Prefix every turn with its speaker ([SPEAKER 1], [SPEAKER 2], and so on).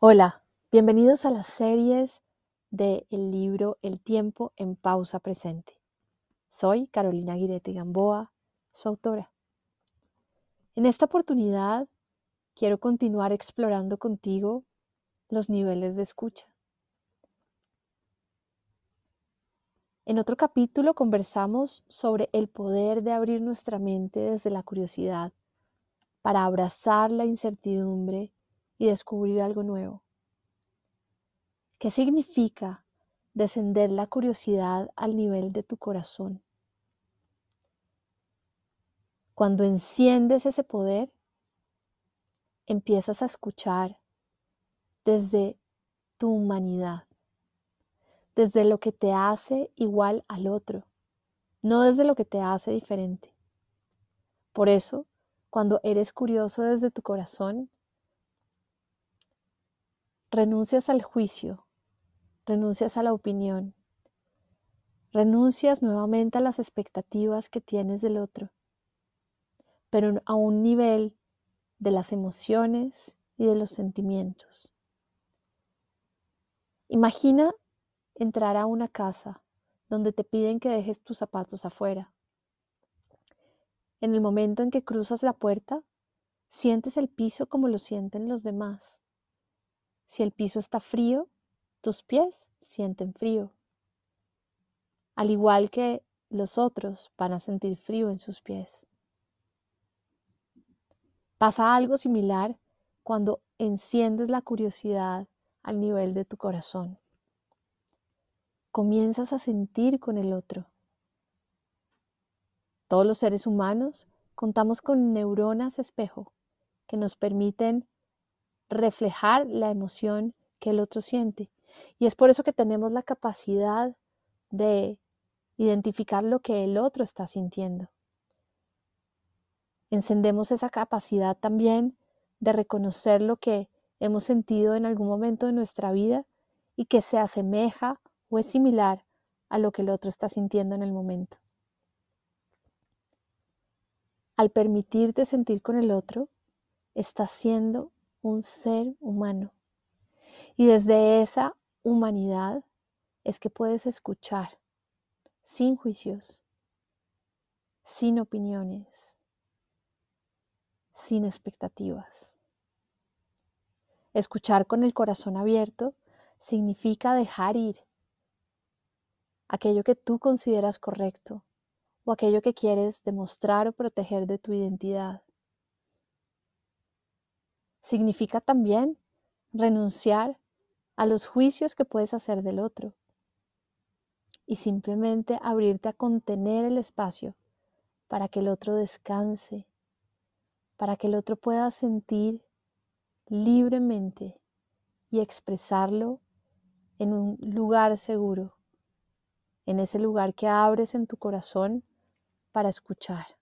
[SPEAKER 1] Hola, bienvenidos a las series del el libro El tiempo en pausa presente. Soy Carolina Guirete Gamboa, su autora. En esta oportunidad quiero continuar explorando contigo los niveles de escucha. En otro capítulo conversamos sobre el poder de abrir nuestra mente desde la curiosidad para abrazar la incertidumbre y descubrir algo nuevo. ¿Qué significa descender la curiosidad al nivel de tu corazón? Cuando enciendes ese poder, empiezas a escuchar desde tu humanidad, desde lo que te hace igual al otro, no desde lo que te hace diferente. Por eso, cuando eres curioso desde tu corazón, renuncias al juicio, renuncias a la opinión, renuncias nuevamente a las expectativas que tienes del otro, pero a un nivel de las emociones y de los sentimientos. Imagina entrar a una casa donde te piden que dejes tus zapatos afuera. En el momento en que cruzas la puerta, sientes el piso como lo sienten los demás. Si el piso está frío, tus pies sienten frío. Al igual que los otros van a sentir frío en sus pies. Pasa algo similar cuando enciendes la curiosidad al nivel de tu corazón. Comienzas a sentir con el otro. Todos los seres humanos contamos con neuronas espejo que nos permiten reflejar la emoción que el otro siente. Y es por eso que tenemos la capacidad de identificar lo que el otro está sintiendo. Encendemos esa capacidad también de reconocer lo que hemos sentido en algún momento de nuestra vida y que se asemeja o es similar a lo que el otro está sintiendo en el momento. Al permitirte sentir con el otro, estás siendo un ser humano. Y desde esa humanidad es que puedes escuchar sin juicios, sin opiniones, sin expectativas. Escuchar con el corazón abierto significa dejar ir aquello que tú consideras correcto o aquello que quieres demostrar o proteger de tu identidad. Significa también renunciar a los juicios que puedes hacer del otro y simplemente abrirte a contener el espacio para que el otro descanse, para que el otro pueda sentir libremente y expresarlo en un lugar seguro, en ese lugar que abres en tu corazón para escuchar.